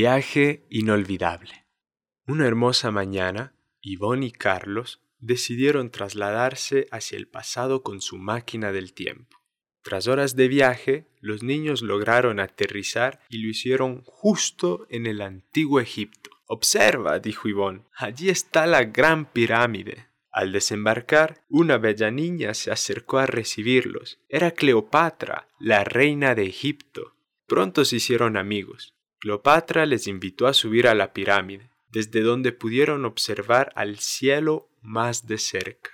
Viaje inolvidable. Una hermosa mañana, Yvonne y Carlos decidieron trasladarse hacia el pasado con su máquina del tiempo. Tras horas de viaje, los niños lograron aterrizar y lo hicieron justo en el antiguo Egipto. Observa, dijo Yvonne, allí está la gran pirámide. Al desembarcar, una bella niña se acercó a recibirlos. Era Cleopatra, la reina de Egipto. Pronto se hicieron amigos. Cleopatra les invitó a subir a la pirámide, desde donde pudieron observar al cielo más de cerca.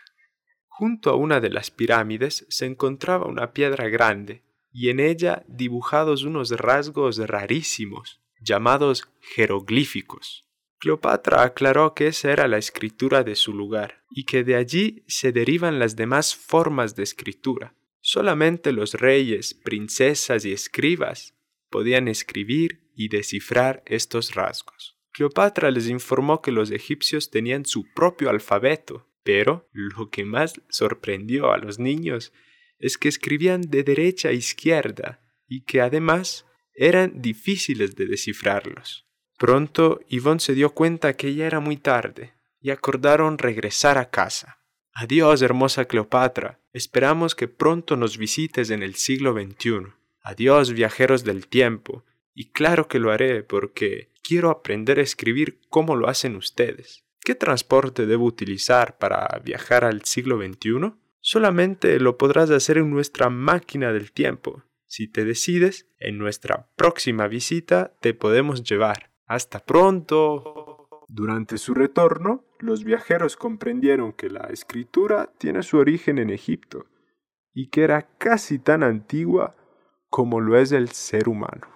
Junto a una de las pirámides se encontraba una piedra grande, y en ella dibujados unos rasgos rarísimos, llamados jeroglíficos. Cleopatra aclaró que esa era la escritura de su lugar, y que de allí se derivan las demás formas de escritura. Solamente los reyes, princesas y escribas podían escribir y descifrar estos rasgos. Cleopatra les informó que los egipcios tenían su propio alfabeto, pero lo que más sorprendió a los niños es que escribían de derecha a izquierda y que además eran difíciles de descifrarlos. Pronto Yvonne se dio cuenta que ya era muy tarde y acordaron regresar a casa. Adiós, hermosa Cleopatra. Esperamos que pronto nos visites en el siglo XXI. Adiós, viajeros del tiempo. Y claro que lo haré porque quiero aprender a escribir como lo hacen ustedes. ¿Qué transporte debo utilizar para viajar al siglo XXI? Solamente lo podrás hacer en nuestra máquina del tiempo. Si te decides, en nuestra próxima visita te podemos llevar. Hasta pronto. Durante su retorno, los viajeros comprendieron que la escritura tiene su origen en Egipto y que era casi tan antigua como lo es el ser humano.